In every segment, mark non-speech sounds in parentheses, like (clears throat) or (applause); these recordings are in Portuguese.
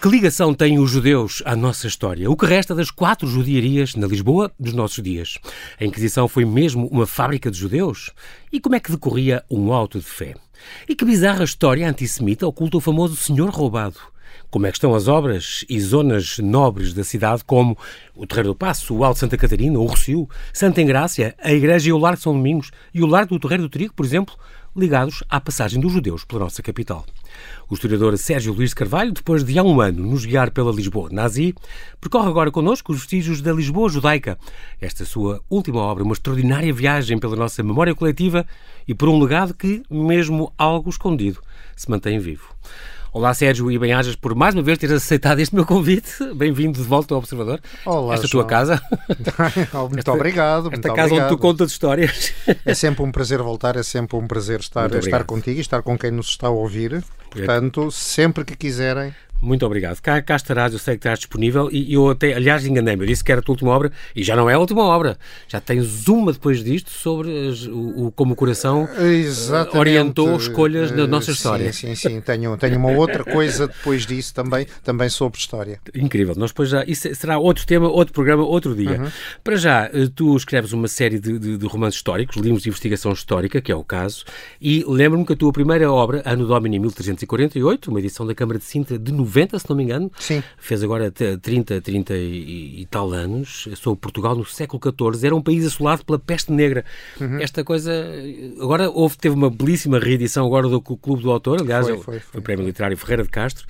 Que ligação têm os judeus à nossa história? O que resta das quatro judiarias na Lisboa dos nossos dias? A Inquisição foi mesmo uma fábrica de judeus? E como é que decorria um auto de fé? E que bizarra história antissemita oculta o famoso Senhor Roubado? Como é que estão as obras e zonas nobres da cidade, como o Terreiro do Passo, o Alto Santa Catarina, o Rocio, Santa Engrácia, a Igreja e o Lar de São Domingos e o Lar do Terreiro do Trigo, por exemplo, ligados à passagem dos judeus pela nossa capital. O historiador Sérgio Luís Carvalho, depois de há um ano nos guiar pela Lisboa nazi, percorre agora connosco os vestígios da Lisboa judaica. Esta sua última obra, uma extraordinária viagem pela nossa memória coletiva e por um legado que, mesmo algo escondido, se mantém vivo. Olá, Sérgio, e bem-ajas por mais uma vez teres aceitado este meu convite. Bem-vindo de volta ao Observador. Olá, Esta João. tua casa. (laughs) muito Esta- obrigado. Esta muito casa obrigado. onde tu contas histórias. É sempre um prazer voltar, é sempre um prazer estar, estar contigo e estar com quem nos está a ouvir. Portanto, sempre que quiserem. Muito obrigado. Cá, cá estarás, eu sei que estás disponível e eu até, aliás, enganei-me. Eu disse que era a tua última obra e já não é a última obra. Já tens uma depois disto sobre as- o, o- como o coração Exatamente. orientou escolhas na Eh, nossa sim, história. Sim, sim, Tenho, tenho uma outra coisa depois disso também, também sobre história. Incrível. Nós depois já. Isso será outro tema, outro programa, outro dia. Uhum. Para já, eh, tu escreves uma série de, de- de romances históricos, livros de investigação histórica, que é o caso, e lembro-me que a tua primeira obra, Ano Domini 1348, uma edição da Câmara de Sintra de 90, se não me engano, Sim. fez agora t- 30, 30 e, e tal anos, sobre Portugal no século XIV, era um país assolado pela peste negra. Uhum. Esta coisa. Agora houve, teve uma belíssima reedição agora do Clube do Autor, aliás, Foi, é o- foi, foi. o Prémio Literário Ferreira de Castro,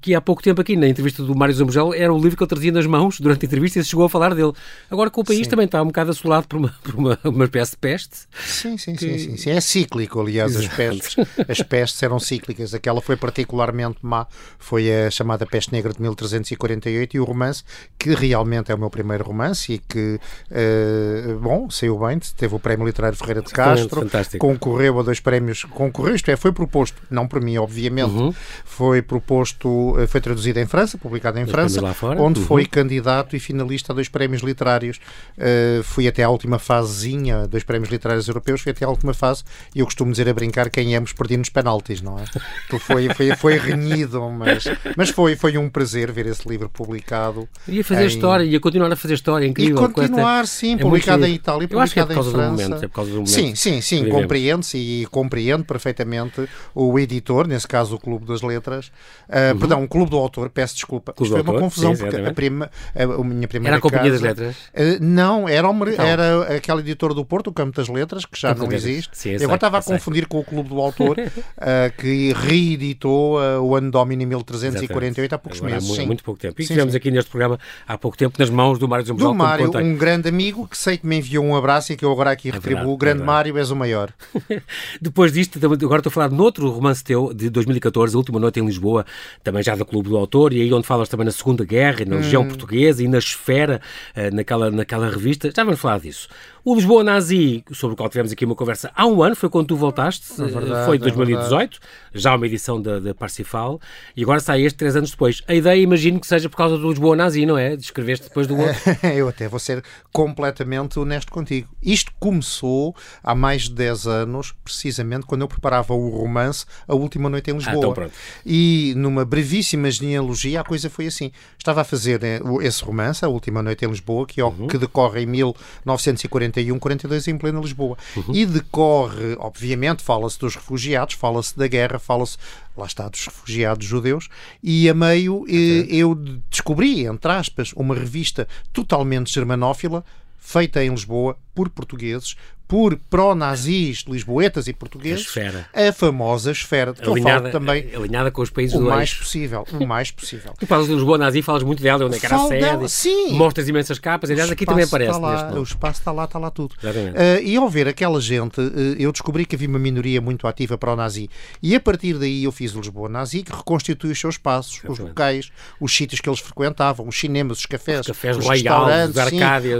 que há pouco tempo aqui na entrevista do Mário Zambujel era o livro que ele trazia nas mãos durante a entrevista e se chegou a falar dele. Agora que o país Sim. também está um bocado assolado por uma, por uma, (laughs) uma espécie de peste. Sim, sim, sim, sim, sim. É cíclico, aliás, as pestes, as pestes eram cíclicas. Aquela foi particularmente má, foi a chamada Peste Negra de 1348 e o romance, que realmente é o meu primeiro romance e que, eh, bom, saiu bem, teve o Prémio Literário Ferreira de Castro, fantástico. concorreu a dois prémios, concorreu, isto é, foi proposto, não por mim, obviamente, Uhum. foi proposto, eh, foi traduzido em França, publicado em Dois França, onde Uhum. foi candidato e finalista a dois prémios literários. Uh, fui até à última fasezinha, dois prémios literários europeus, fui até à última fase e eu costumo dizer a brincar quem ambos perdi nos penaltis, não é? Tu (laughs) foi, foi, foi renhido, mas, mas foi, foi um prazer ver esse livro publicado. Ia fazer em- história, ia continuar a fazer história, E incrível. esta- continuar, sim, é publicado muito em Itália, é publicado por em França. momento, é por causa do momento. Sim, sim, sim, compreende-se e compreendo perfeitamente o editor, nesse caso o Clube das Letras, uh, perdão, o Clube do Autor, peço desculpa. Uhum. Clube Isto foi uma confusão, sim, porque a, prima, a, a minha primeira Era a Companhia das casa- Letras. Uh, não, era, o, Então. era aquela editora do Porto, o Campo das Letras, que já Campo não das existe. Sim, eu e sei, agora estava a confundir com o Clube do Autor, uh, (laughs) que reeditou o ano Domini 1348 há poucos Agora, há meses. mu- sim. muito pouco tempo. E Sim, tivemos sim. aqui neste programa há pouco tempo nas mãos do Mário Zambujel, Do Mário, um grande amigo que sei que me enviou um abraço e que eu agora aqui verdade, retribuo. é grande verdade. Mário, és o maior. (laughs) Depois disto, agora estou a falar de outro romance teu, de 2014, A Última Noite em Lisboa, também já do Clube do Autor, e aí onde falas também na Segunda Guerra, na Legião Hum. Portuguesa e na Esfera, eh, naquela, naquela revista. Já vamos falar disso. O Lisboa Nazi, sobre o qual tivemos aqui uma conversa há um ano, foi quando tu voltaste, eh, verdade, foi é 2018, já uma edição da, da Parsifal, e agora sai este três anos depois. A ideia, imagino que seja por causa do Lisboa Nazi, não é? Descreveste depois do outro. (laughs) eu até vou ser completamente honesto contigo. Isto começou há mais de 10 anos, precisamente quando eu preparava o romance A Última Noite em Lisboa. então pronto. E numa brevíssima genealogia a coisa foi assim. Estava a fazer eh, esse romance, A Última Noite em Lisboa, que, Uhum. que decorre em 1941-42 em plena Lisboa. Uhum. E decorre, obviamente, fala-se dos refugiados, fala-se da guerra, fala-se, lá está, dos refugiados judeus, e a meio eh, eu descobri, entre aspas, uma revista totalmente germanófila, feita em Lisboa por portugueses, por pró-nazis, lisboetas e A portugueses, Esfera. a famosa esfera, de que eu Alinhada, falo também alinhada com os países o do mais eixo. possível, o mais possível. (laughs) Tu falas de Lisboa Nazi, falas muito dela, onde é que era a sede, sim. mostras imensas capas, aliás, aqui também espaço aparece está lá. O espaço está lá, está lá tudo. Eh, e ao ver aquela gente, eh, eu descobri que havia uma minoria muito ativa para o nazi. E a partir daí eu fiz o Lisboa Nazi, que reconstitui os seus espaços, os Exatamente. locais, os sítios que eles frequentavam, os cinemas, os cafés, Os cafés os restaurantes, os sim,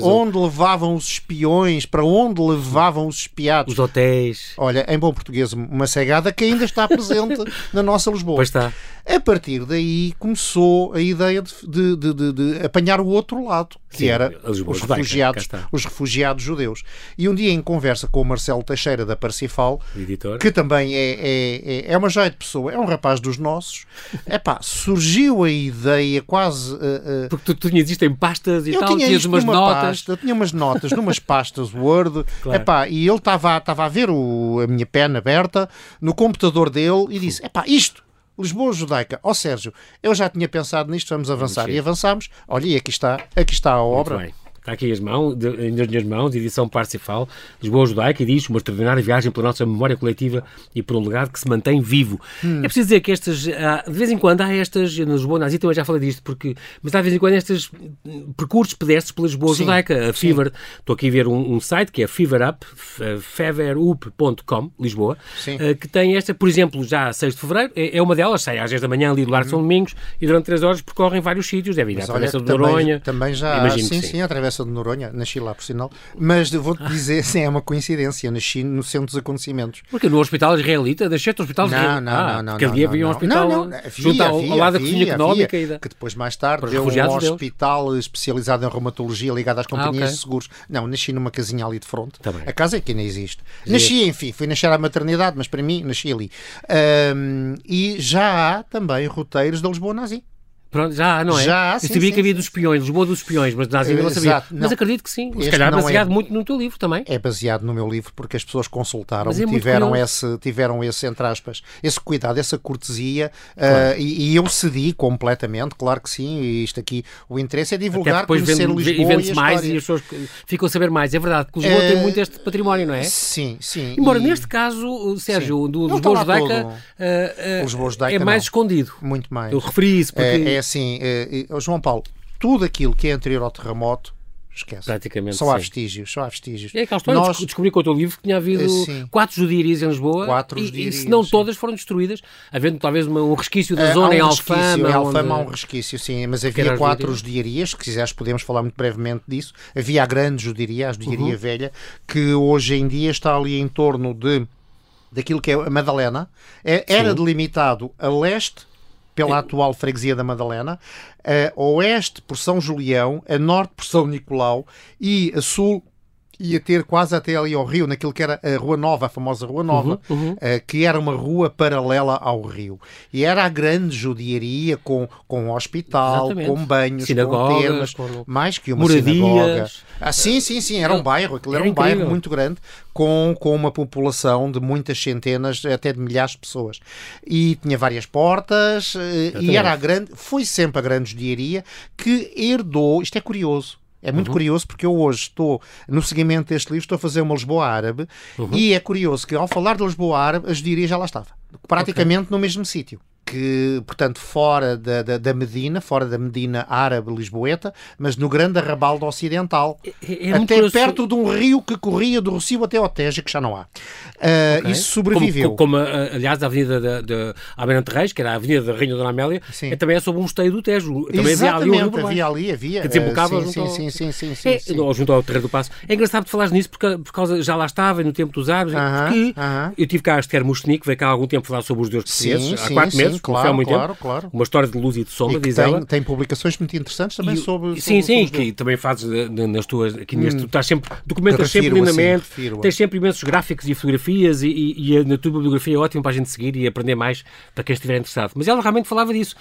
onde levavam os espiões, para onde levavam os espiados. Os hotéis. Olha, em bom português, uma cegada que ainda está presente (laughs) na nossa Lisboa. Pois está. A partir daí começou a ideia de, de, de, de apanhar o outro lado, que Sim, era os refugiados, os refugiados judeus. E um dia, em conversa com o Marcelo Teixeira da Parsifal, Editor. que também é, é, é, é uma joia de pessoa, é um rapaz dos nossos, epá, surgiu a ideia quase. Uh, uh, Porque tu, tu tinhas isto em pastas e eu tal, tinha tinhas umas notas. Pasta, eu tinha umas notas, numas (laughs) pastas Word, claro. epá, e ele estava a ver o, a minha pena aberta no computador dele e disse: epá, isto Lisboa Judaica. Ó oh, Sérgio, eu já tinha pensado nisto, vamos avançar. E avançamos. Olha, e aqui está, aqui está a obra. Está aqui as mãos, de, nas minhas mãos, edição Parsifal, Lisboa Judaica, e diz uma extraordinária viagem pela nossa memória coletiva e por um legado que se mantém vivo. Hum. É preciso dizer que estas, de vez em quando há estas, na Lisboa Nazi também já falei disto, porque, mas há de vez em quando estes percursos pedestres pela Lisboa sim, Judaica, a Fever, estou aqui a ver um, um site que é feverup, feverup.com, Lisboa, uh, que tem esta, por exemplo, já a 6 de Fevereiro, é, é uma delas, sai às 10 da manhã ali do Lar de São hum. Domingos e durante 3 horas percorrem vários sítios, deve ir à Travessa de Noronha. Também já, sim, sim, sim, atravessa de Noronha, nasci lá por sinal, mas vou-te ah. dizer, sim, é uma coincidência, nasci no centro dos acontecimentos. Porque no hospital israelita, nasceste no hospital israelita? Não, não, ah, não. Porque ali havia um hospital não, não, havia, junto ao, havia, ao lado da cozinha económica. Havia, da... Que depois, mais tarde, deu um hospital deles. especializado em reumatologia ligado às companhias ah, okay. de seguros. Não, nasci numa casinha ali de fronte. Tá a casa é que ainda existe. Nasci, enfim, fui nascer à maternidade, mas para mim, nasci ali. Um, e já há também roteiros da Lisboa Nazi. Pronto, já, não é? Já, Eu sim, sabia sim, que havia sim. dos espiões, Lisboa dos espiões, mas nazi não sabia. Exato, não. Mas acredito que sim. Se calhar é baseado é... muito no teu livro também. É baseado no meu livro porque as pessoas consultaram, é tiveram, esse, tiveram esse, entre aspas, esse cuidado, essa cortesia claro. uh, e, e, eu cedi completamente, claro que sim. E isto aqui, o interesse é divulgar, depois conhecer vende, Lisboa e, e mais e as pessoas ficam a saber mais. É verdade que Lisboa uh, tem muito este património, não é? Sim, sim. Embora e... neste caso, Sérgio, do Lisboa Judeca, uh, é mais escondido. Muito mais. Eu referi isso porque... É, assim João Paulo, tudo aquilo que é anterior ao terremoto esquece. Praticamente. Só há vestígios, só há vestígios. É aquela história, Nós... descobri com o teu livro que tinha havido eh, sim. quatro judiarias em Lisboa quatro e, e se não todas foram destruídas, havendo talvez uma, um resquício da uh, zona um em Alfama. Em Alfama onde... há um resquício, sim, mas havia quatro judiarias, se quiseres podemos falar muito brevemente disso. Havia a grande judiaria, a judiaria uhum. velha, que hoje em dia está ali em torno de daquilo que é a Madalena. É, era delimitado a leste pela atual freguesia da Madalena, a oeste por São Julião, a norte por São Nicolau e a sul ia ter quase até ali ao rio, naquilo que era a Rua Nova, a famosa Rua Nova, uhum, uhum. Uh, que era uma rua paralela ao rio. E era a grande judiaria com, com um hospital, Exatamente. com banhos, Sinagogas, com termas, com... mais que uma moradias. sinagoga. Ah, sim, sim, sim, era um bairro, aquilo era, era um incrível. bairro muito grande, com, com uma população de muitas centenas, até de milhares de pessoas. E tinha várias portas, uh, e era a grande, foi sempre a grande judiaria que herdou, isto é curioso, é muito uhum. curioso porque eu hoje estou, no seguimento deste livro, estou a fazer uma Lisboa Árabe uhum. e é curioso que ao falar de Lisboa Árabe, a judiaria já lá estava. Praticamente okay. no mesmo sítio que, portanto, fora da, da, da, Medina, fora da Medina árabe lisboeta, mas no grande arrabaldo ocidental, é, é até perto de um rio que corria do Rocio até ao Tejo, que já não há. Uh, okay. Isso sobreviveu. Como, como, ah, aliás, a avenida de, de Almirante Reis, que era a avenida da Rainha Dona Amélia, é, também é sobre um esteio do Tejo. Também Exatamente, havia ali, um havia, ali havia. Que desembocava uh, sim, junto, sim, ao, sim, sim, sim, é, sim. junto ao Terreiro do Passo. É engraçado de falares nisso porque, por causa, já lá estava, no tempo dos árabes, uh -huh, porque uh -huh. eu tive cá a Esther Mustnik, veio cá há algum tempo falar sobre os deuses portugueses, há quatro meses, claro, muito claro, tempo claro. Uma história de luz e de sombra, e diz tem, ela. Tem publicações muito interessantes também e, sobre, Sim, sim, que também fazes nas tuas. Aqui neste, hum. tu estás sempre. Documentas sempre assim, lindamente, assim, tens sempre imensos gráficos e fotografias e, e, e a tua bibliografia é ótima para a gente seguir e aprender mais para quem estiver interessado. Mas ela realmente falava disso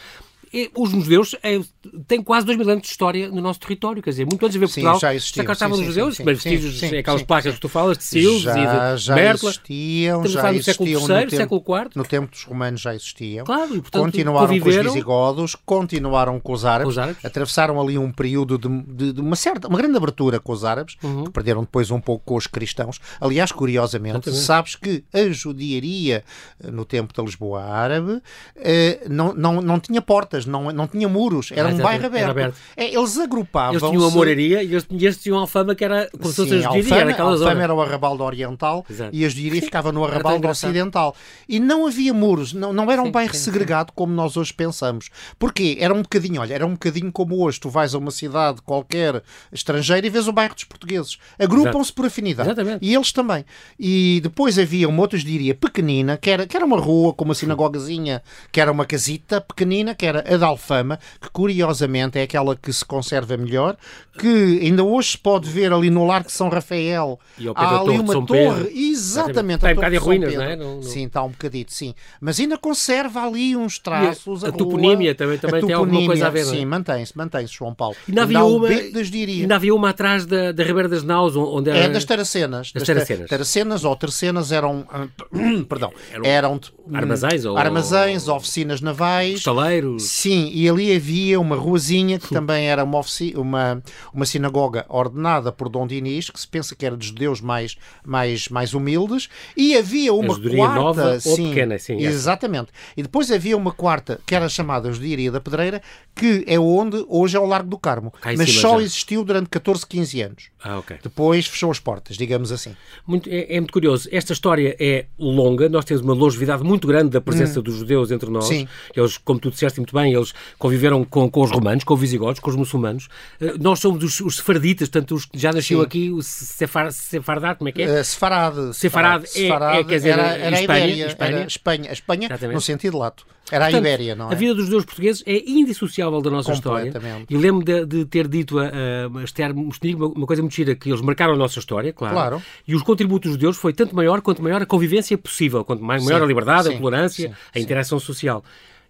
os judeus é, têm quase dois mil anos de história no nosso território, quer dizer, muito antes de ver Portugal, já existiam. Já estavam os judeus, mas vestígios, sim, aquelas placas que tu falas, de Silves já, e de já Merkla. Existiam, já no século IV. No tempo dos romanos já existiam. Claro, e, portanto, continuaram conviveram... com os visigodos, continuaram com os árabes, os árabes, atravessaram ali um período de, de, de, uma certa, uma grande abertura com os árabes, uhum. que perderam depois um pouco com os cristãos. Aliás, curiosamente, Exatamente. sabes que a judiaria no tempo da Lisboa árabe eh, não, não, não tinha portas, casas, não, não tinha muros, era ah, um bairro aberto. aberto. É, eles agrupavam. Eles tinham uma moraria e eles, eles tinham Alfama, que era como se fosse a judiaria. Era aquela Alfama era o arrabaldo oriental Exato. e a judiaria ficava no arrabaldo ocidental. E não havia muros, não, não era um sim, bairro sim, segregado sim. como nós hoje pensamos. Porquê? Era um bocadinho, olha, era um bocadinho como hoje. Tu vais a uma cidade qualquer estrangeira e vês o bairro dos portugueses. Agrupam-se por afinidade. Exatamente. E eles também. E depois havia uma outra judiaria pequenina, que era, que era uma rua com uma sinagogazinha, que era uma casita pequenina, que era a da Alfama, que curiosamente é aquela que se conserva melhor, que ainda hoje se pode ver ali no Largo de São Rafael. E há ali uma torre, exatamente. Está um bocado em ruínas, não é? Não, não... Sim, está um bocadito, sim. Mas ainda conserva ali uns traços. A, a, a toponímia também, também a tem alguma coisa a ver. É? Sim, mantém-se, mantém-se, João Paulo. Ainda havia, uma, ainda havia uma atrás da, da Ribeira das Naus, onde era... É, das Taracenas. Das, das Taracenas. Taracenas ou Tercenas eram, (clears throat) perdão, eram, eram armazéns, ou, armazéns, oficinas navais. Estaleiros. Sim, e ali havia uma ruazinha que também era uma, uma, uma sinagoga ordenada por Dom Dinis, que se pensa que era de judeus mais, mais, mais humildes, e havia uma quarta... nova sim, ou pequena, sim. Exatamente. E depois havia uma quarta, que era chamada Judiaria da Pedreira, que é onde hoje é o Largo do Carmo. Mas só já. existiu durante 14, 15 anos. Ah, ok. Depois fechou as portas, digamos assim. Muito, é, é, muito curioso. Esta história é longa, nós temos uma longevidade muito grande da presença hum. dos judeus entre nós. Sim. Eles, como tu disseste muito bem, eles conviveram com, com os romanos, com os visigodos, com os muçulmanos. Uh, nós somos os, os sefarditas, portanto, os que já nasceu Sim. aqui, o sefar, Sefardar, como é que é? Uh, sefarad. Sefarad, é, é, quer dizer, era, era Espanha, Ibéria, Espanha. Era Espanha, Espanha no sentido lato. Era Portanto, a Ibéria, não é? A vida dos judeus portugueses é indissociável da nossa história. E lembro de, de, ter dito a, a Esther Mostenigo uma, coisa muito gira, que eles marcaram a nossa história, claro. claro. E os contributos dos judeus foi tanto maior quanto maior a convivência possível, quanto maior sim, a liberdade, sim, a tolerância, sim, a interação social.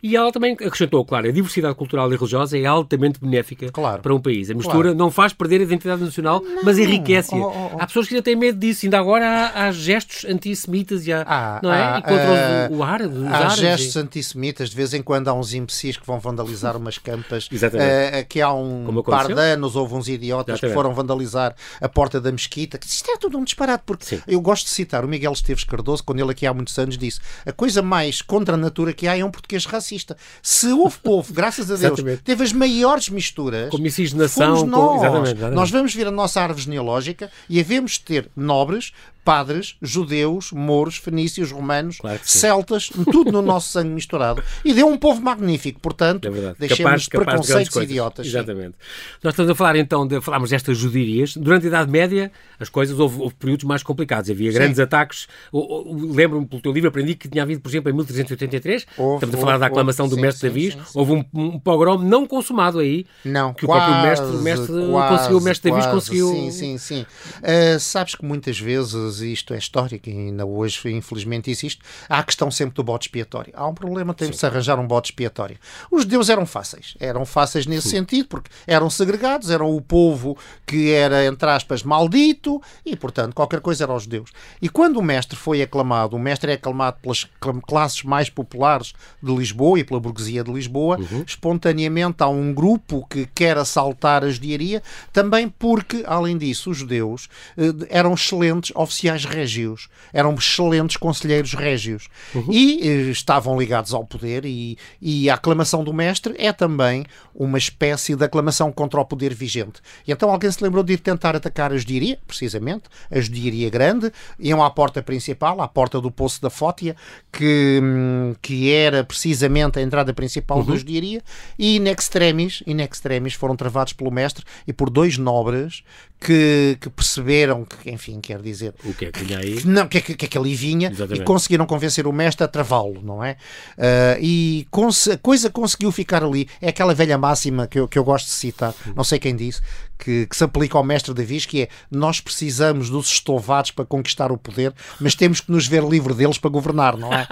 E ela também acrescentou, claro, a diversidade cultural e religiosa é altamente benéfica claro. para um país. A mistura claro. não faz perder a identidade nacional, não. mas enriquece-a. Oh, oh, oh. Há pessoas que ainda têm medo disso. Ainda agora há, há gestos antissemitas e há, ah, não é? Ah, e contra uh, o, árabe. Há árabes, gestos e... antissemitas. De vez em quando há uns imbecis que vão vandalizar umas campas. (laughs) Uh, que há um par de anos houve uns idiotas Exatamente. que foram vandalizar a porta da mesquita. Isto é tudo um disparate. Porque Sim. eu gosto de citar o Miguel Esteves Cardoso, quando ele aqui há muitos anos disse a coisa mais contra a natura que há é um português racista. Se houve povo, graças a Deus, teve as maiores misturas. Com miscigenação. Nós. Com... Exatamente, exatamente. nós vamos ver a nossa árvore genealógica e havemos ter nobres, padres, judeus, mouros, fenícios, romanos, claro celtas, (laughs) tudo no nosso sangue misturado. E deu um povo magnífico, portanto, é deixemos capaz, preconceitos capaz idiotas. Exatamente. Sim. Nós estamos a falar então, de, falámos destas judirias. Durante a Idade Média, as coisas, houve, houve períodos mais complicados. Havia grandes sim. ataques. Lembro-me, pelo teu livro, aprendi que tinha havido, por exemplo, em 1383, houve, estamos a falar houve, da aclamação do mestre Davi, houve um, um pogrom não consumado aí. Não, que quase, o próprio mestre, mestre quase, conseguiu, o mestre Davi conseguiu... Sim, sim, sim. Uh, sabes que muitas vezes isto é histórico e ainda hoje, infelizmente, existe. Há a questão sempre do bode expiatório. Há um problema, tem de se arranjar um bode expiatório. Os judeus eram fáceis. Eram fáceis nesse Sim. sentido, porque eram segregados, eram o povo que era, entre aspas, maldito e, portanto, qualquer coisa era os judeus. E quando o mestre foi aclamado, o mestre é aclamado pelas classes mais populares de Lisboa e pela burguesia de Lisboa, uhum. espontaneamente há um grupo que quer assaltar a judiaria, também porque, além disso, os judeus eh, eram excelentes oficiais oficiais régios, eram excelentes conselheiros régios uhum. e eh, estavam ligados ao poder e, e a aclamação do mestre é também uma espécie de aclamação contra o poder vigente. E então alguém se lembrou de ir tentar atacar a judiaria, precisamente, a judiaria grande, iam à porta principal, à porta do Poço da Fótia, que, hum, que era precisamente a entrada principal uhum. da judiaria, e in extremis, in extremis foram travados pelo mestre e por dois nobres que, que, perceberam que, enfim, quer dizer. O que é que vinha aí? Que, não, que, que, que ali vinha Exatamente. e conseguiram convencer o mestre a travá-lo, não é? Uh, e a coisa conseguiu ficar ali. É aquela velha máxima que eu, que eu gosto de citar, não sei quem disse, que, que, se aplica ao mestre Davis, que é nós precisamos dos estovados para conquistar o poder, mas temos que nos ver livre deles para governar, não é?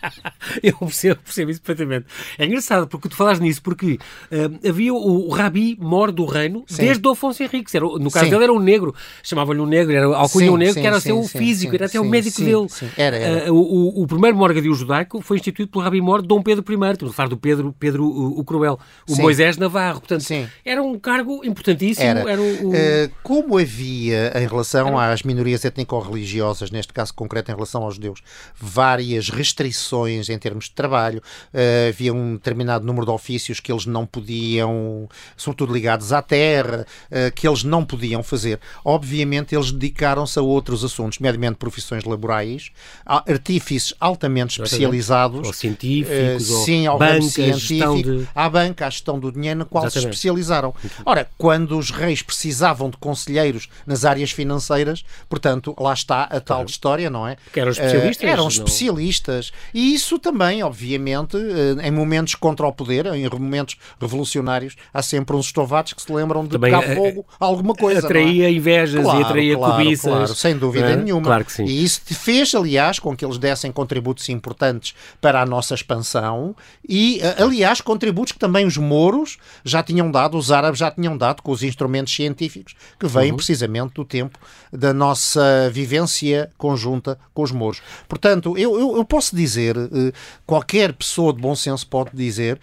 (laughs) Eu percebo, percebo isso perfeitamente. É engraçado porque tu falaste nisso, porque uh, havia o, o Rabi mor do reino Sim. desde o Afonso Henriques, era, no caso dele era um negro, chamavam-lhe um negro, era alcunha um negro, sim, que era sim, o seu sim, físico, sim, era até o sim, médico sim, dele. sim. Era, era. Uh, o, o primeiro morgadio judaico foi instituído pelo Rabi Mor Dom Pedro I, estamos a falar do Pedro, Pedro o, o Cruel, o Sim. Moisés Navarro. Portanto, Sim. era um cargo importantíssimo. Era. Era, o, o- Eh, como havia, em relação às minorias étnico-religiosas, neste caso concreto em relação aos judeus, várias restrições em termos de trabalho, eh, havia um determinado número de ofícios que eles não podiam, sobretudo ligados à terra, eh, que eles não podiam fazer. Obviamente, eles dedicaram-se a outros assuntos, nomeadamente profissões laborais, artífices altamente especializados. ou científicos, ou sim, ao banca, científico, de... à banca, à gestão do dinheiro, na qual se Exatamente. especializaram. Ora, quando os reis precisavam de conselheiros nas áreas financeiras, portanto, lá está a tal história, não é? Que eram especialistas, Eh, eram não- especialistas. E isso também, obviamente, eh, em momentos contra o poder, em momentos revolucionários, há sempre uns estovados que se lembram de Também, eh, fogo a alguma coisa. Atraía invejas Claro, e atraía claro, cobiças. claro, sem dúvida é? nenhuma. Claro que sim. E isso fez, aliás, com que eles dessem contributos importantes para a nossa expansão e, eh, aliás, contributos que também os mouros já tinham dado, os árabes já tinham dado com os instrumentos científicos que vêm Uhum. precisamente do tempo da nossa vivência conjunta com os mouros. Portanto, eu, eu, eu posso dizer, eh, qualquer pessoa de bom senso pode dizer,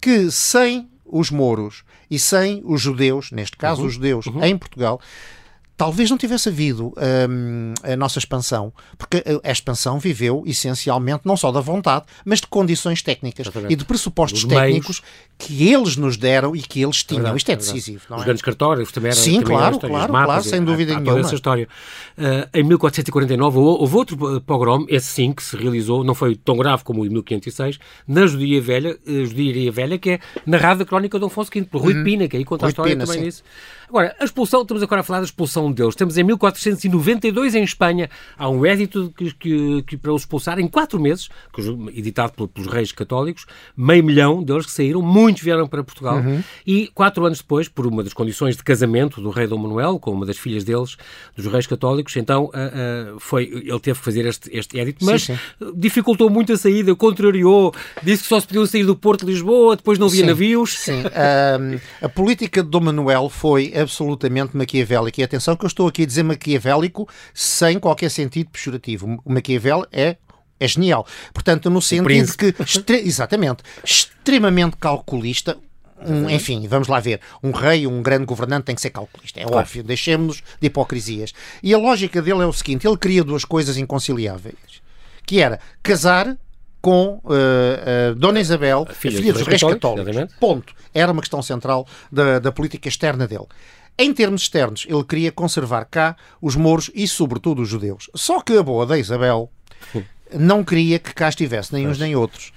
que sem os mouros e sem os judeus, neste caso Uhum. os judeus, em Portugal, talvez não tivesse havido hum, a nossa expansão, porque a, a expansão viveu essencialmente não só da vontade, mas de condições técnicas Exatamente. e de pressupostos Dos meios. técnicos que eles nos deram e que eles tinham. Verdade, Isto é decisivo, Os é? grandes cartógrafos também eram. Sim, também claro, claro, mapas, claro, sem há- dúvida há toda nenhuma. essa história. Ah, em 1449 houve outro eh, pogrom, esse sim, que se realizou, não foi tão grave como o de 1506, na Judia Velha, eh, Judiaria Velha, que é narrada a crónica de Dom Afonso V, por Rui de Pina, que aí conta a Rui de história Pina, também sim. disso. Agora, a expulsão, estamos agora a falar da expulsão de Deus. Estamos em 1492 em Espanha, há um édito que, que, que para os expulsar em quatro meses, editado pel- pelos reis católicos, meio milhão deles que saíram, muitos vieram para Portugal, Uhum. e quatro anos depois, por uma das condições de casamento do rei Dom Manuel, com uma das filhas deles, dos reis católicos, então ah, ah, foi, ele teve que fazer este, este édito, mas sim. dificultou muito a saída, contrariou, disse que só se podiam sair do Porto de Lisboa, depois não havia Sim, navios. Sim. Ahm, a política de Dom Manuel foi absolutamente maquiavélica. E atenção que eu estou aqui a dizer maquiavélico sem qualquer sentido pejorativo. O Maquiavel é é genial. Portanto, no sentido que, extre- (laughs) exatamente, extremamente calculista, um, enfim, vamos lá ver, um rei, um grande governante tem que ser calculista, é óbvio, deixemos-nos de hipocrisias. E a lógica dele é o seguinte, ele queria duas coisas inconciliáveis, que era casar com eh, eh, Dona Isabel, a filha filha, dos dos reis católicos, católicos. Ponto. Era uma questão central da, da política externa dele. Em termos externos, ele queria conservar cá os mouros e, sobretudo, os judeus. Só que a boa da Isabel não queria que cá estivesse nem uns nem outros.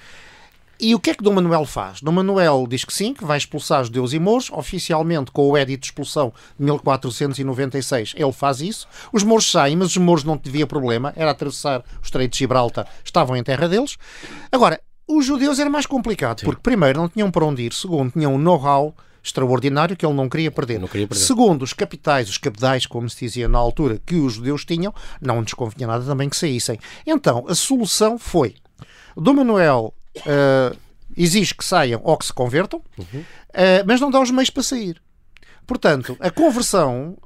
E o que é que Dom Manuel faz? Dom Manuel diz que sim, que vai expulsar judeus e mouros, oficialmente com o Edito de Expulsão de 1496 ele faz isso. Os mouros saem, mas os mouros não havia problema, era atravessar o Estreito de Gibraltar, estavam em terra deles. Agora, os judeus era mais complicado, porque primeiro não tinham para onde ir, segundo tinham um know-how extraordinário que ele não queria perder. Não queria perder. Segundo, os capitais, os cabedais, como se dizia na altura, que os judeus tinham, não convinha nada também que saíssem. Então, a solução foi, Dom Manuel eh, exige que saiam ou que se convertam, eh, mas não dá os meios para sair. Portanto, a conversão,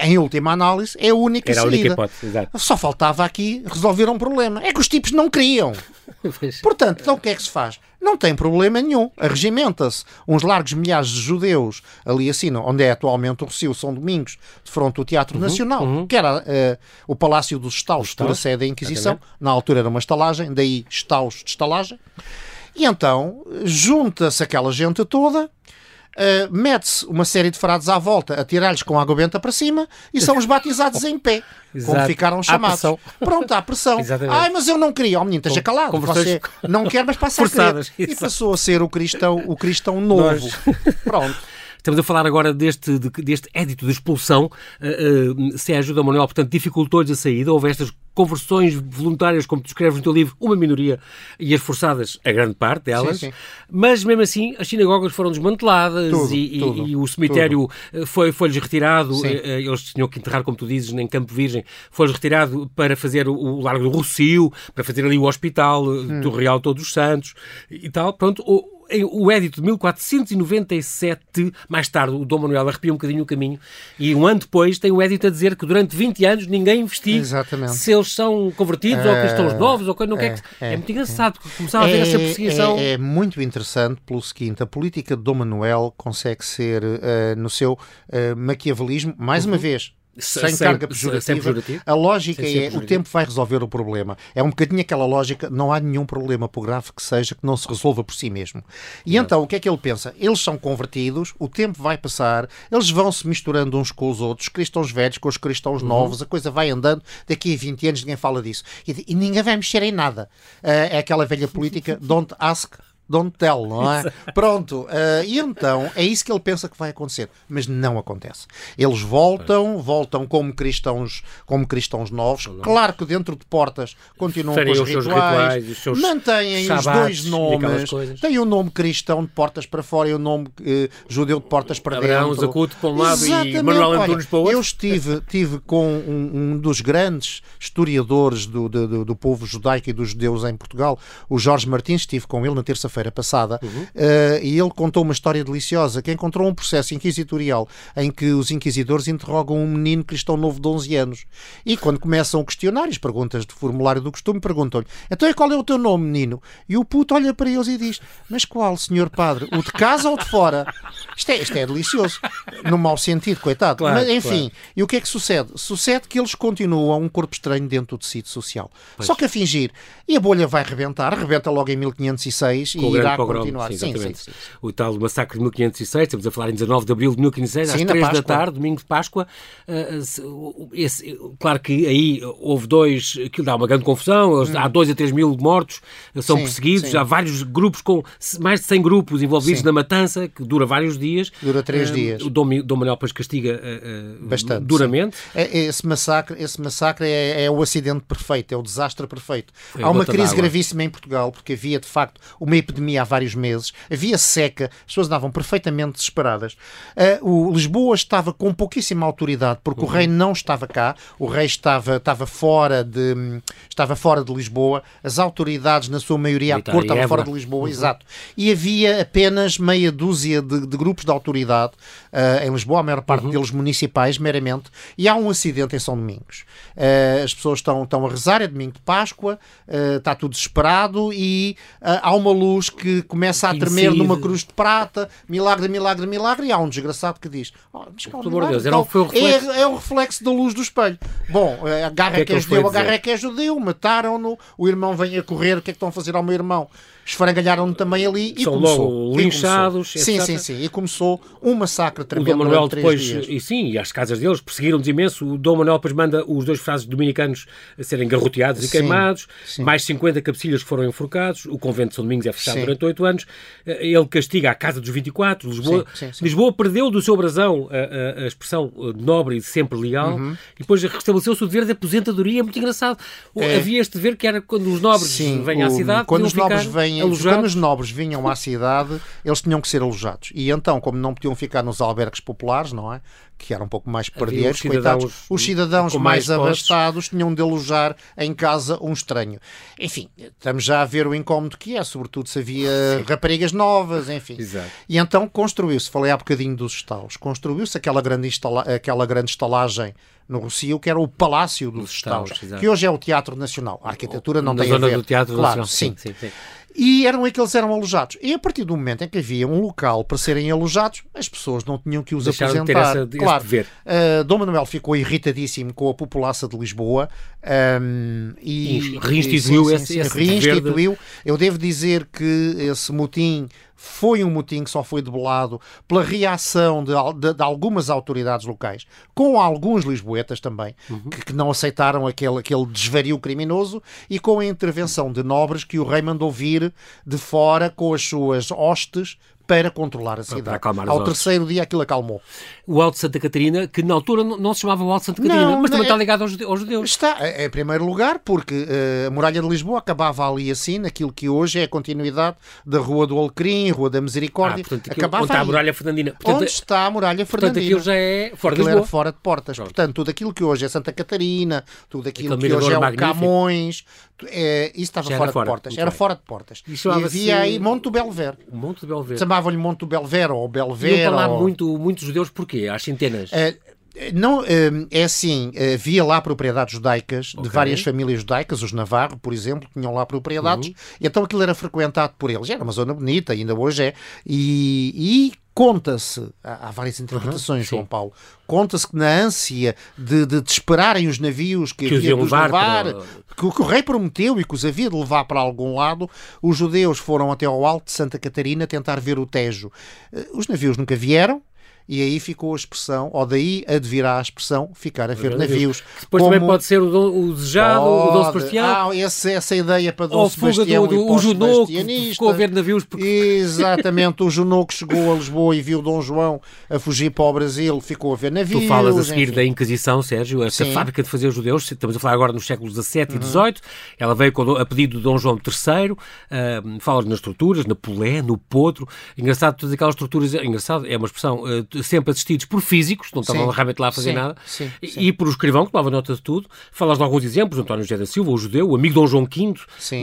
em última análise, é a única Era a saída. única hipótese, exato. Só faltava aqui resolver um problema. É que os tipos não queriam. (laughs) Portanto, então o que é que se faz? Não tem problema nenhum. Arregimenta-se uns largos milhares de judeus ali assim, onde é atualmente o Recio São Domingos, de fronte ao Teatro Nacional, que era eh, o Palácio dos Estaus, futura sede da Inquisição. Na altura era uma estalagem, daí Estaus de estalagem. E então junta-se aquela gente toda. Uh, mete-se uma série de frades à volta a tirar-lhes com água benta para cima e são os batizados em pé, como Exato. ficaram À chamados. Pronto, há pressão. Exatamente. Ai, mas eu não queria. Oh, menino, esteja calado. conversões Você não quer, mas passa a querer. E passou a ser o cristão, o cristão novo. Nós. Pronto. Estamos a falar agora deste, de- deste édito de expulsão. Uh, uh, se a ajuda Manuel, portanto, dificultou-lhes a saída. Houve estas conversões voluntárias, como tu escreves no teu livro, uma minoria e as forçadas, a grande parte delas. Sim, sim. Mas mesmo assim, as sinagogas foram desmanteladas Tudo, e, tudo, e o cemitério uh, foi- foi-lhes retirado. Sim. Eles tinham que enterrar, como tu dizes, em Campo Virgem. Foi-lhes retirado para fazer o, Largo do Rocio, para fazer ali o hospital Hum. do Real Todos os Santos e tal. Pronto. O- édito de 1497, mais tarde, o Dom Manuel arrepia um bocadinho o caminho, e um ano depois tem o édito a dizer que durante 20 anos ninguém Exatamente. se eles são convertidos ou cristãos novos ou não quer que... é, muito engraçado, começava a haver essa perseguição. É, é, muito interessante pelo seguinte, a política de Dom Manuel consegue ser, uh, no seu uh, maquiavelismo, mais uhum. uma vez, sem, sem carga pejorativa. A lógica é o tempo vai resolver o problema. É um bocadinho aquela lógica, não há nenhum problema, por grave que seja, que não se resolva por si mesmo. E não. então, o que é que ele pensa? Eles são convertidos, o tempo vai passar, eles vão se misturando uns com os outros, cristãos velhos com os cristãos uhum. novos, a coisa vai andando, daqui a 20 anos ninguém fala disso. E, e ninguém vai mexer em nada. Uh, é aquela velha (laughs) política, don't ask, don't tell, não é? (laughs) Pronto, uh, e então é isso que ele pensa que vai acontecer, mas não acontece. Eles voltam, voltam como cristãos, como cristãos novos, claro que dentro de portas continuam com os, os rituais, rituais mantêm os dois nomes, têm o um nome cristão de portas para fora e o um nome uh, judeu de portas para Abraão, dentro. Zacuto para um lado Exatamente. e Manuel Antunes para o outro. Eu estive, tive com um, um dos grandes historiadores do, do, do povo judaico e dos judeus em Portugal, o Jorge Martins, estive com ele na terça-feira feira passada, uhum. uh, e ele contou uma história deliciosa que encontrou um processo inquisitorial em que os inquisidores interrogam um menino cristão novo de 11 anos. E quando começam o questionário, as perguntas do formulário do costume, perguntam-lhe: então qual é o teu nome, menino? E o puto olha para eles e diz: Mas qual, senhor padre? O de casa ou de fora? Isto é, isto é delicioso. No mau sentido, coitado. Claro, Mas, enfim, claro. e o que é que sucede? Sucede que eles continuam um corpo estranho dentro do tecido social. Pois. Só que a fingir. E a bolha vai rebentar, rebenta logo em 1506 Com e irá continuar. Sim, sim, sim, sim, O tal massacre de 1506, estamos a falar em 19 de abril de 1506, às 3 da tarde, domingo de Páscoa. Uh, esse, claro que aí houve dois, aquilo dá uma grande confusão, hum. há 2 a 3 mil mortos, são sim, perseguidos, há vários grupos com mais de 100 grupos envolvidos na matança, que dura vários dias. Dura 3 uh, dias. O Dom, Dom Manuel depois castiga uh, Bastante, duramente. É, esse massacre, esse massacre é, é, o acidente perfeito, é o desastre perfeito. Foi há uma crise gravíssima em Portugal, porque havia de facto uma epidemia há vários meses, havia seca, as pessoas andavam perfeitamente desesperadas. Uh, o Lisboa estava com pouquíssima autoridade, porque uhum. o rei não estava cá, o rei estava, estava, fora de, estava fora de Lisboa, as autoridades, na sua maioria, a corte estava fora de Lisboa, uhum. exato. E havia apenas meia dúzia de, de grupos de autoridade uh, em Lisboa, a maior parte uhum. deles municipais, meramente, e há um acidente em São Domingos. Uh, as pessoas estão, estão a rezar, é domingo de Páscoa, está tudo desesperado e há uma luz que começa a tremer numa cruz de prata, milagre, milagre, milagre, e há um desgraçado que diz: oh, mas calma, milagre, Deus, então, foi o reflexo. É, é, o reflexo da luz do espelho. Bom, a garra que é, que é judeu, a garra é que é judeu, mataram-no, o irmão vem a correr, o que é que estão a fazer ao meu irmão? Esfrangalharam também ali e São começou. logo linchados. Sim, sim, sim. E começou um massacre tremendo. O Dom Manuel depois, dias. e sim, e as casas deles perseguiram-nos imenso. O Dom Manuel depois manda os dois frases dominicanos a serem garroteados e sim, queimados, sim. mais 50 cabecilhas que foram enforcados. O convento de São Domingos é fechado sim. durante oito anos. Eh, ele castiga a Casa dos 24. Lisboa, Lisboa perdeu do seu brasão a, a, a expressão eh, nobre e sempre legal uhum. e depois restabeleceu-se o dever de aposentadoria. É muito engraçado. É. Havia este dever que era quando os nobres vêm à cidade. Quando os nobres vêm, quando os nobres vinham à cidade, eles tinham que ser alojados. E então, como não podiam ficar nos albergues populares, não é? Que eram um pouco mais perdeiros, coitados, os cidadãos mais, mais abastados tinham de alojar em casa um estranho. Enfim, estamos já a ver o incómodo que é, sobretudo se havia raparigas novas, enfim. Exato. E então construiu-se, falei há bocadinho dos estalos, construiu-se aquela grande, instala aquela grande estalagem no Rocio, que era o Palácio dos Estados, que hoje é o Teatro Nacional. A arquitetura não Na tem a ver. do Teatro claro, Nacional. Sim. sim, sim. E eram aí que eles eram alojados. E a partir do momento em que havia um local para serem alojados, as pessoas não tinham que os Deixaram apresentar. De essa, claro, uh, Dom Manuel ficou irritadíssimo com a população de Lisboa um, e, e reinstituiu sim, sim, sim, esse, esse reinstituiu. Eu devo dizer que esse motim foi um motim que só foi debelado pela reação de, de, de algumas autoridades locais, com alguns lisboetas também, uhum. que, que, não aceitaram aquele, aquele desvario criminoso, e com a intervenção de nobres que o rei mandou vir de fora com as suas hostes para controlar a cidade. Ao terceiro dia aquilo acalmou. O Alto de Santa Catarina, que na altura não, se chamava o Alto de Santa Catarina, não, mas também é, está ligado aos, aos judeus. Está, é, em primeiro lugar, porque uh, a muralha de Lisboa acabava ali assim, naquilo que hoje é a continuidade da Rua do Alecrim, Rua da Misericórdia. Ah, portanto, aquilo, acabava onde está a muralha fernandina. Portanto, onde está a muralha fernandina. Portanto, aquilo já é fora de Lisboa. era fora de portas. Pronto. Portanto, tudo aquilo que hoje é Santa Catarina, tudo aquilo que hoje é o Camões, é, isso estava fora, fora, de portas. Era fora de portas. E, e havia aí Monte do Belver. Monte do Belver. Chamavam-lhe Monte do Belver ou Belver. Iam para lá ou... muito, muitos judeus porquê? Às centenas? É, não, é assim, havia lá propriedades judaicas okay. de várias famílias judaicas, os Navarro, por exemplo, tinham lá propriedades, uhum. e então aquilo era frequentado por eles. Era uma zona bonita, ainda hoje é, e, e conta-se, há, várias interpretações, uhum, João Paulo, conta-se que na ânsia de, de, de, esperarem os navios que, que havia de levar, levar para... que, que, o rei prometeu e que os havia de levar para algum lado, os judeus foram até ao alto de Santa Catarina tentar ver o Tejo. Eh, os navios nunca vieram, e aí ficou a expressão, ou daí advirá a expressão ficar a ver navios. Depois como... também pode ser o, Dom, o desejado, pode. o Dom Sebastião. Ah, essa, essa ideia para Dom ou Sebastião do, do, o Junô que ficou a ver navios. Porque... Exatamente, o Junô que chegou a Lisboa e viu Dom João a fugir para o Brasil, ficou a ver navios. Tu falas a seguir enfim. da Inquisição, Sérgio, essa Sim. fábrica de fazer judeus, estamos a falar agora nos séculos XVII e XVIII, uhum. ela veio a pedido de Dom João III, uh, fala nas estruturas, na Polé, no Potro, engraçado, todas aquelas estruturas, engraçado, é uma expressão, uh, sempre assistidos por físicos, não estavam sim, realmente lá a fazer sim, nada, sim, e, por um escrivão que tomava nota de tudo. Falas de alguns exemplos, António José da Silva, o judeu, o amigo Dom João V,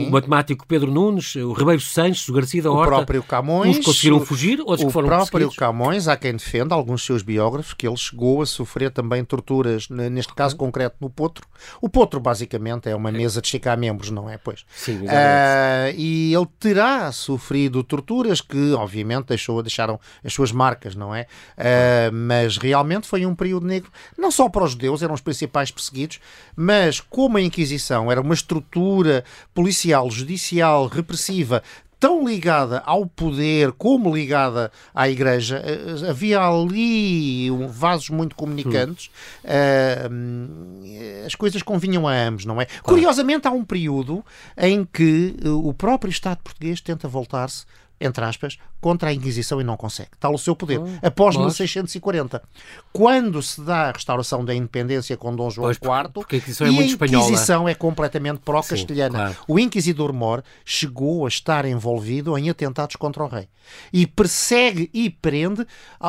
o matemático Pedro Nunes, o Ribeiro Sanches, o Garcia da Horta. O próprio Camões. Uns conseguiram fugir, outros que foram O próprio Camões, há quem defenda, alguns seus biógrafos, que ele chegou a sofrer também torturas, neste caso concreto no Potro. O Potro, basicamente, é uma mesa de esticar membros, não é? Pois. Sim, uh, E ele terá sofrido torturas que, obviamente, deixou, deixaram as suas marcas, não é? Uh, mas realmente foi um período negro, não só para os judeus, eram os principais perseguidos, mas como a Inquisição era uma estrutura policial, judicial, repressiva, tão ligada ao poder como ligada à Igreja, eh, havia ali vasos muito comunicantes, uh, as coisas convinham a ambos, não é? Claro. Curiosamente, há um período em que o próprio Estado português tenta voltar-se entre aspas, contra a Inquisição e não consegue. Tal o seu poder. Oh, após mas... 1640. Quando se dá a restauração da independência com Dom João pois, IV, porque a Inquisição é a Inquisição é completamente pró-castelhana. Claro. O Inquisidor Mor chegou a estar envolvido em atentados contra o rei. E persegue e prende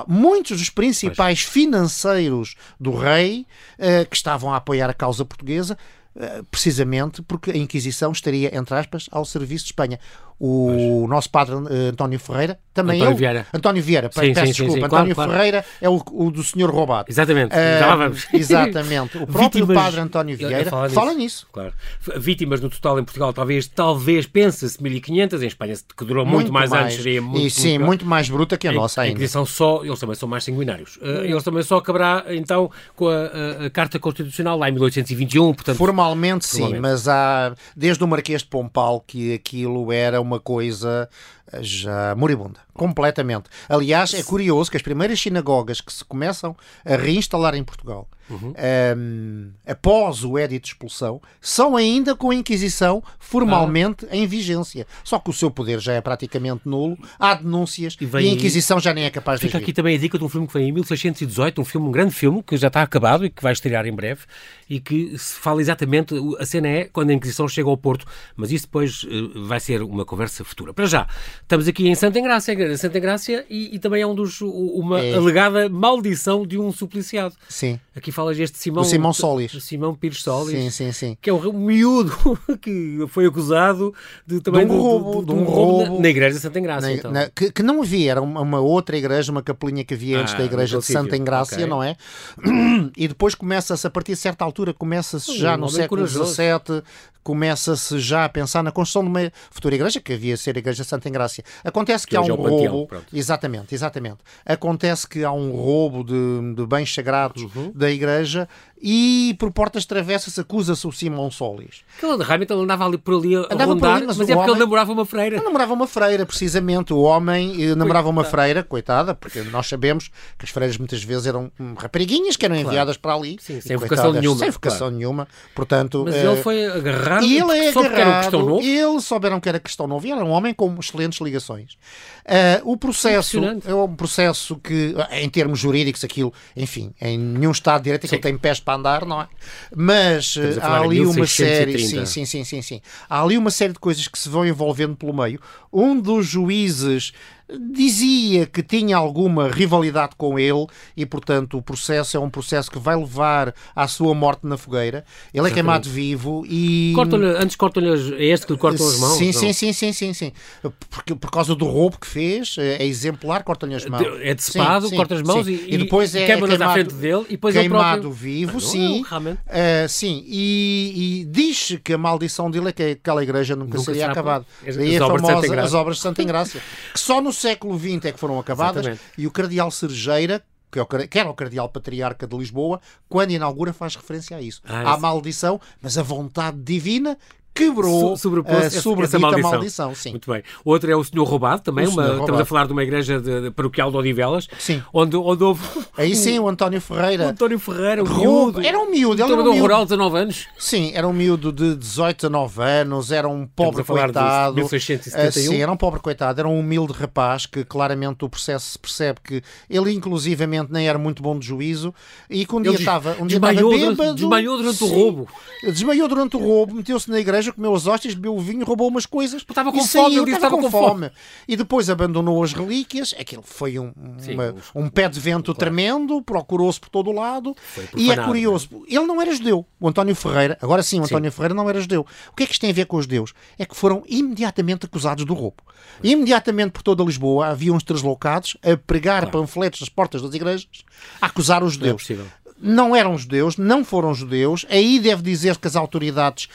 muitos dos principais pois. financeiros do rei uh, que estavam a apoiar a causa portuguesa, uh, precisamente porque a Inquisição estaria, entre aspas, ao serviço de Espanha o nosso padre uh, António Ferreira, também António eu, Vieira. António Vieira, sim, peço sim, desculpa, sim, António claro, Ferreira claro. é o, o, do senhor roubado. Exatamente, uh. (laughs) (laughs) Exatamente, o próprio Vítimas, padre António Vieira fala nisso. fala nisso. Claro. Vítimas no total em Portugal, talvez, talvez pensa-se 1500, em Espanha que durou muito, muito mais, anos, seria muito, e, sim, muito, muito mais bruta que a nossa ainda. São só, eles também são mais sanguinários. Uh, eles também só acabará, então, com a, a, a, Carta Constitucional lá em 1821, portanto... Formalmente, sim, mas há, desde o Marquês de Pompal que aquilo era uma coisa já moribunda, completamente. Aliás, é curioso que as primeiras sinagogas que se começam a reinstalar em Portugal uhum. um, ehm, após o édito de expulsão são ainda com a Inquisição formalmente ah. em vigência. Só que o seu poder já é praticamente nulo, há denúncias e, e a Inquisição já nem é capaz Fica de Fica aqui também a dica de um filme que foi em 1618, um filme, um grande filme que já está acabado e que vai estrear em breve e que se fala exatamente, a cena é quando a Inquisição chega ao Porto, mas isso depois uh, vai ser uma conversa futura. Para já, estamos aqui em Santa Engrácia, Santa Engrácia e, e também é um dos, uma é. alegada maldição de um supliciado. Sim. Aqui falas este Simão... O Simão Solis. Simão Pires Solis. Sim, sim, sim. Que é um miúdo (laughs) que foi acusado de também... De um roubo. De, de, de um roubo. Na, na, igreja de Santa Engrácia, na, então. Na, que, que, não havia, era uma, outra igreja, uma capelinha que havia antes ah, da igreja de Santa Engrácia, okay. não é? E depois começa-se, a partir de certa altura, começa-se já no século XVII, começa-se já a pensar na construção de uma futura igreja, que havia ser a Igreja Santa Engrácia. Acontece que, que há um é roubo. Panteão, exatamente, exatamente. Acontece que há um roubo de, de bens sagrados uhum. da igreja e por portas travessas acusa-se o Simão Solis. Ele, realmente ele andava ali por ali a andava rondar, ali, mas, mas é porque homem, ele namorava uma freira. Ele namorava uma freira, precisamente. O homem eh, namorava uma freira, coitada, porque nós sabemos que as freiras muitas vezes eram hum, rapariguinhas que eram enviadas claro. para ali. Sim, sem vocação nenhuma. Sem vocação claro. nenhuma. Portanto, mas uh, ele foi agarrado e ele é agarrado, que era questão novo. Eles souberam que era questão novo e era um homem com excelentes ligações. Uh, o processo é um processo que, em termos jurídicos, aquilo, enfim, em nenhum Estado de Direito, aquilo tem pés para andar, não é? Mas uh, há ali uma série. Sim, sim, sim, sim, sim. Há ali uma série de coisas que se vão envolvendo pelo meio. Um dos juízes dizia que tinha alguma rivalidade com ele e, portanto, o processo é um processo que vai levar à sua morte na fogueira. Ele é queimado vivo e. Cortam antes cortam-lhe. É este que lhe cortam as mãos? Sim, sim, sim, sim, sim, sim. Porque, por causa do roubo que fez, é exemplar, cortam-lhe as mãos. É decepado, corta as mãos e, e, depois é, queima-nas é à frente dele e depois queimado vivo, ah, sim. Uh, sim, e, e, diz que a maldição dele é que aquela igreja nunca, nunca seria acabada. Daí a famosa as obras de Santa Ingrácia, que só no século XX é que foram acabadas Exatamente. e o cardeal Cerejeira, que, é que era o cardeal patriarca de Lisboa, quando inaugura faz referência a isso. Ah, à maldição, mas a vontade divina quebrou uh, sobre essa maldição. maldição sim. Muito bem. Outro é o Senhor Roubado, também. Uma, roubado. Estamos a falar de uma igreja de, de paroquial de Odivelas. Sim. Onde, onde houve. Aí sim, o António Ferreira. O António Ferreira, o miúdo. Era um miúdo. Ele era um miúdo. rural de 19 anos. Sim, era um miúdo de 18 a 9 anos. Era um pobre coitado. 1671. Uh, sim, era um pobre coitado. Era um humilde rapaz que claramente o processo se percebe que ele, inclusivamente, nem era muito bom de juízo e que um dia estava. Um dia desmaiou, bêbado, desmaiou durante sim, o roubo. Desmaiou durante o roubo, meteu-se na igreja, comeu as hóstias bebeu o vinho, roubou umas coisas. Estava com fome, estava, com, fome. fome. E depois abandonou as relíquias. Aquilo foi um, Sim, uma, um pé de vento claro. tremendo, procurou-se por todo o lado. E é curioso, né? ele não era judeu. O António Ferreira, agora sim, o António sim. Ferreira não era judeu. O que é que isto tem a ver com os judeus? É que foram imediatamente acusados do roubo. Imediatamente por toda Lisboa havia uns translocados a pregar claro. panfletos nas portas das igrejas a acusar os judeus. Não, é não eram judeus, não foram judeus. Aí deve dizer que as autoridades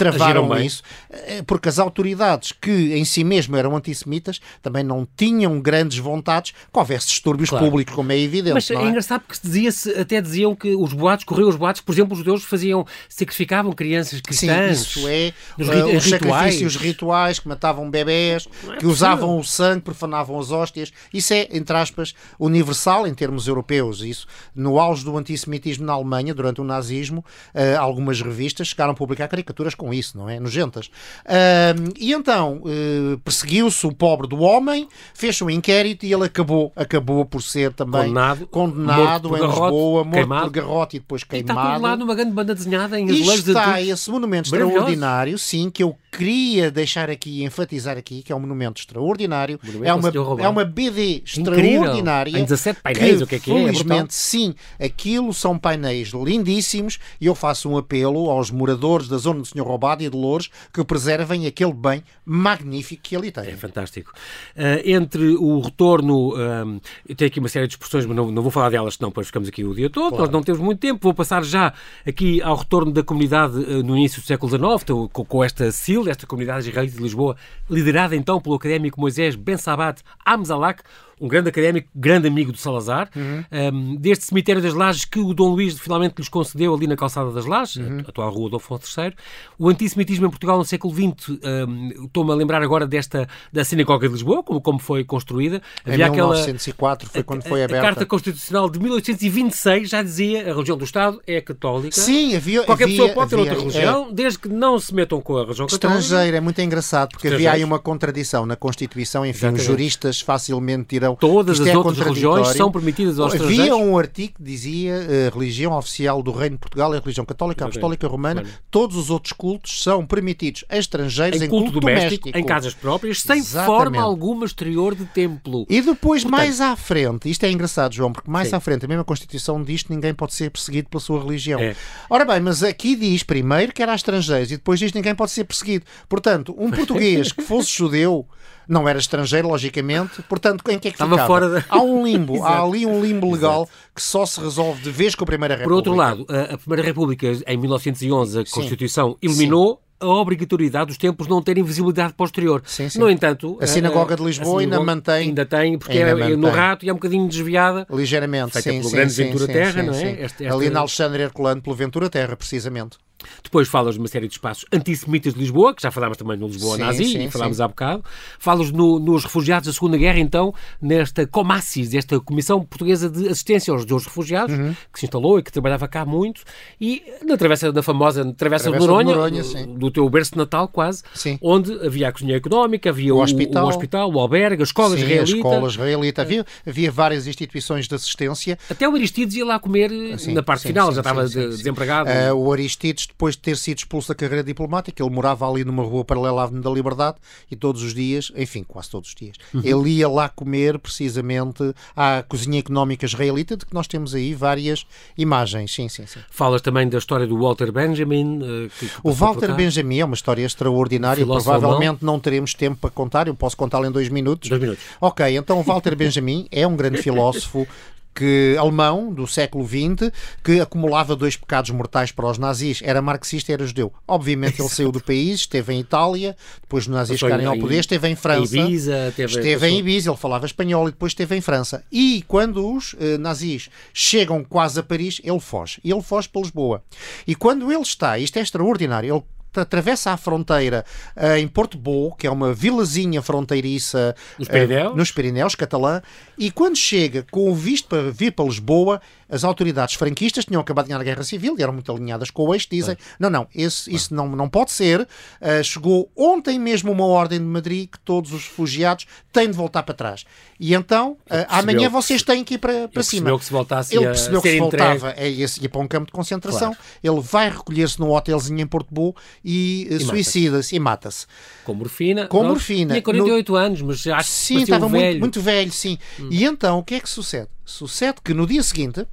travaram isso, eh, porque as autoridades que em si mesmo eram antissemitas também não tinham grandes vontades que houvesse distúrbios claro. públicos, como é evidente. Mas é, é, engraçado porque dizia-se, até diziam que os boatos, corriam os boatos, por exemplo, os judeus faziam, sacrificavam crianças cristãs. Sim, isso é, nos uh, os rituais. sacrifícios rituais que matavam bebés, é que usavam o sangue, profanavam as hóstias. Isso é, entre aspas, universal em termos europeus. Isso, no auge do antissemitismo na Alemanha, durante o nazismo, uh, algumas revistas chegaram a publicar caricaturas com isso, não é? Nojentas. Uh, e então uh, perseguiu-se o pobre do homem, fez um inquérito e ele acabou, acabou por ser também condenado, condenado em garrote, Lisboa, morto queimado. por garrote e depois queimado. E está lá numa grande banda desenhada em e está de... esse monumento extraordinário, sim, que eu queria deixar aqui, enfatizar aqui, que é um monumento extraordinário. Monumento é, uma, é uma BD extraordinária. Em 17 painéis, que, o que é que é? é felizmente, sim, aquilo são painéis lindíssimos e eu faço um apelo aos moradores da zona do Senhor Roubado e de Louros que preservem aquele bem magnífico que ali tem. É fantástico. Uh, entre o retorno, uh, eu tenho aqui uma série de expressões, mas não, não vou falar delas, senão depois ficamos aqui o dia todo. Claro. Nós não temos muito tempo. Vou passar já aqui ao retorno da comunidade uh, no início do século XIX, então, com, com esta SIL, esta comunidade israelita de Lisboa, liderada então pelo académico Moisés Ben Sabat Amzalak, um grande académico, grande amigo do Salazar, uhum. um, deste cemitério das Lajes que o Dom Luís finalmente lhes concedeu ali na calçada das Lajes, uhum. a atual rua do Afonso III. O antissemitismo em Portugal no século XX, um, estou-me a lembrar agora desta da Sinagoga de Lisboa, como, como foi construída. Havia em 1904 aquela, foi quando foi aberta. A Carta Constitucional de 1826 já dizia a religião do Estado é católica. Sim, havia. Qualquer havia, pessoa pode havia, ter outra religião, é, desde que não se metam com a religião católica. Estrangeira, é muito engraçado, porque havia aí uma contradição na Constituição, enfim, Exatamente. os juristas facilmente dirão. Todas as é outras religiões são permitidas aos Havia estrangeiros? um artigo que dizia a eh, religião oficial do Reino de Portugal é a religião católica, apostólica, romana. Todos os outros cultos são permitidos a estrangeiros em, em culto, culto doméstico, doméstico, em casas próprias, sem Exatamente. forma alguma exterior de templo. E depois, Portanto, mais à frente, isto é engraçado, João, porque mais sim. à frente a mesma Constituição diz que ninguém pode ser perseguido pela sua religião. É. Ora bem, mas aqui diz primeiro que era a estrangeiros e depois diz que ninguém pode ser perseguido. Portanto, um (laughs) português que fosse judeu não era estrangeiro, logicamente, portanto, em que é que Estava ficava? fora da... Há um limbo, há ali um limbo legal Exato. que só se resolve de vez com a Primeira República. Por outro lado, a Primeira República, em 1911, a Constituição Sim. eliminou a obrigatoriedade dos templos não terem visibilidade posterior. Sim, sim. No entanto, a Sinagoga de Lisboa ainda mantém. Ainda tem, porque é, ainda é no mantém. rato e é um bocadinho desviada. Ligeiramente, Feita sim, pelo sim, grande sim, Ventura sim, Terra, sim, não é? sim. Este- esta- Ali na Alexandre Herculano, pelo Ventura Terra, precisamente. Depois falas de uma série de espaços antissemitas de Lisboa, que já falámos também no Lisboa Sim, nazi, sim, e falámos sim. há bocado. Falas no- nos refugiados da Segunda Guerra, então, nesta Comassis, esta Comissão Portuguesa de Assistência aos Judeus Refugiados, Uhum. que se instalou e que trabalhava cá muito, e na travessa da famosa Travessa, Travessa de de Noronha, Noronha, sim. do teu berço de Natal quase, onde havia a cozinha económica, havia O o, hospital. o, hospital, o albergue, as escolas Sim, israelitas. a escola israelita. Havia, havia várias instituições de assistência. Até o Aristides ia lá comer Sim, na parte final, já estava de- desempregado. Ah, o Aristides, depois de ter sido expulso da carreira diplomática, ele morava ali numa rua paralela à Avenida da Liberdade e todos os dias, enfim, quase todos os dias, Uhum. ele ia lá comer precisamente à cozinha económica israelita, de que nós temos aí várias imagens. Sim, sim, sim. Falas também da história do Walter Benjamin. eh, que- que O Walter. Benjamin é uma história extraordinária, Filósofo provavelmente não teremos tempo para contar, eu posso contá-la em dois minutos. Dois minutos. Ok, então o Walter Benjamin é um grande filósofo (laughs) que, alemão do século XX que acumulava dois pecados mortais para os nazis. Era marxista e era judeu. Obviamente ele saiu do país, esteve em Itália, depois os nazis chegarem ao poder, esteve em França. Ibiza, teve, Esteve em Ibiza, ele falava espanhol e depois esteve em França. E quando os eh, nazis chegam quase a Paris, ele foge. E ele foge para Lisboa. E quando ele está, isto é extraordinário, ele atravessa a fronteira eh, em Porto Bo, que é uma vilazinha fronteiriça Nos eh, Pirineus? nos Pirineus, catalã, e quando chega com o visto para vir para Lisboa, as autoridades franquistas tinham acabado de ganhar a Guerra Civil e eram muito alinhadas com o eixo, dizem, não, não, esse, isso não, não pode ser. Uh, chegou ontem mesmo uma ordem de Madrid que todos os refugiados têm de voltar para trás. E então, uh, amanhã que vocês têm que ir para, para Ele cima. percebeu que se voltasse Ele percebeu que se voltava a esse, ia para um campo de concentração, ele vai recolher-se num hotelzinho em Porto Bo e, mata-se. suicida-se e mata-se. Com morfina. Com Pronto. morfina. Tinha 48 anos, mas acho que Sim, parecia estava muito, velho. Hum. muito velho, sim. E então, o que é que sucede? Sucede que no dia seguinte,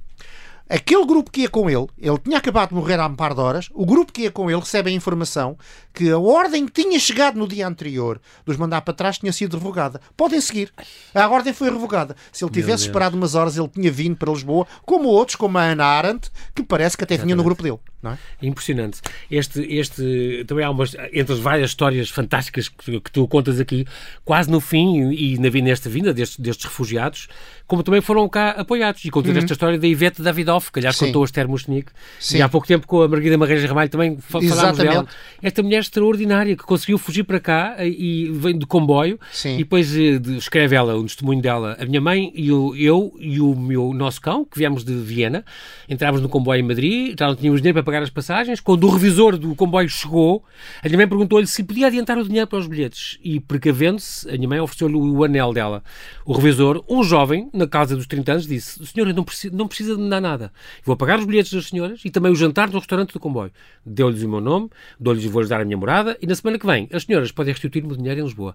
aquele grupo que ia com ele, ele tinha acabado de morrer há um par de horas, o grupo que ia com ele recebe a informação que a ordem que tinha chegado no dia anterior dos mandar para trás tinha sido revogada. Podem seguir. A ordem foi revogada. Se ele tivesse esperado umas horas, ele tinha vindo para Lisboa, como outros, como a Ana Arendt, que parece que até vinha no grupo dele. Não é? Impressionante. Este, este também há umas, entre as várias histórias fantásticas que, tu- que tu contas aqui, quase no fim e na, nesta vinda destes, destes refugiados, como também foram cá apoiados. E contas esta história da Ivete Davidoff, que aliás Uhum. Sim. contou a Esther Sim. e há pouco tempo com a Margarida Marreja Ramalho também fa falámos Exatamente. dela. Esta mulher extraordinária que conseguiu fugir para cá e vem de comboio Sim. e depois eh, escreve ela, um testemunho dela, a minha mãe e o, eu e o meu nosso cão, que viemos de Viena, entrávamos no comboio em Madrid, já não tínhamos dinheiro para pagar as passagens, quando o revisor do comboio chegou, a minha mãe perguntou-lhe se podia adiantar o dinheiro para os bilhetes e, precavendo-se, a minha mãe ofereceu-lhe o anel dela. O revisor, um jovem, na casa dos 30 anos, disse, senhora, não precisa, não precisa de me dar nada, vou pagar os bilhetes das senhoras e também o jantar no restaurante do comboio. Deu-lhes o meu nome, dou-lhes vou-lhes dar a minha morada e na semana que vem as senhoras podem restituir-me o dinheiro em Lisboa.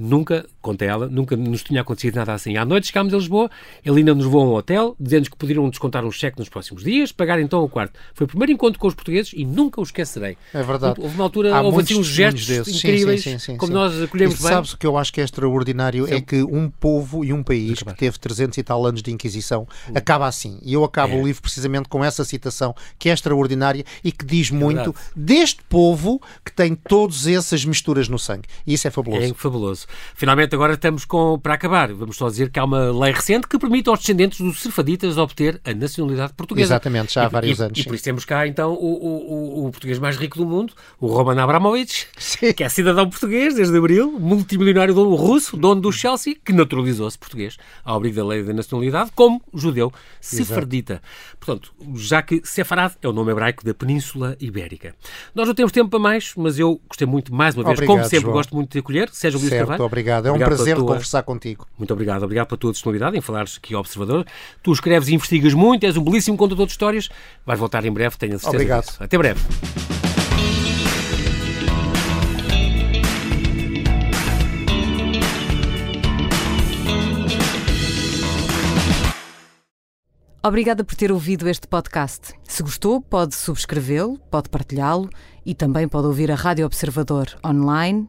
Nunca, conta ela, nunca nos tinha acontecido nada assim. À noite chegámos a Lisboa, ele ainda nos levou a um hotel, dizendo que poderiam descontar um cheque nos próximos dias, pagar então o quarto. Foi o primeiro encontro com os portugueses e nunca o esquecerei. É verdade. Houve uma altura, Há houve assim uns gestos desses. Incríveis, sim, sim, sim, como nós acolhemos E bem. sabes o que eu acho que é extraordinário é que um povo e um país que teve 300 e tal anos de Inquisição acaba assim. E eu acabo É. o livro precisamente com essa citação que é extraordinária e que diz muito verdade. deste povo que tem todas essas misturas no sangue. E isso é fabuloso. É fabuloso. Finalmente, agora estamos com, para acabar. Vamos só dizer que há uma lei recente que permite aos descendentes dos serfaditas obter a nacionalidade portuguesa. Exatamente, já há E- vários e, anos, E sim. por isso temos cá, então, o, o, o- português mais rico do mundo, o Roman Abramovich, Sim. que é cidadão português desde abril, multimilionário dono russo, dono do Chelsea, que naturalizou-se português ao abrigo da lei da nacionalidade, como judeu sefardita. Portanto, já que Sefarad é o nome hebraico da Península Ibérica. Nós não temos tempo para mais, mas eu gostei muito, mais uma vez, Obrigado, como sempre, João. gosto muito de acolher. Seja o Luís Certo, Carvalho. obrigado. É um Obrigado prazer tua- conversar contigo. Muito obrigado. Obrigado pela tua disponibilidade em falares aqui ao Observador. Tu escreves e investigas muito, és um belíssimo contador de histórias. Vais voltar em breve, tenho a certeza Obrigado. disso. Até breve. Obrigada por ter ouvido este podcast. Se gostou, pode subscrevê-lo, pode partilhá-lo e também pode ouvir a Rádio Observador online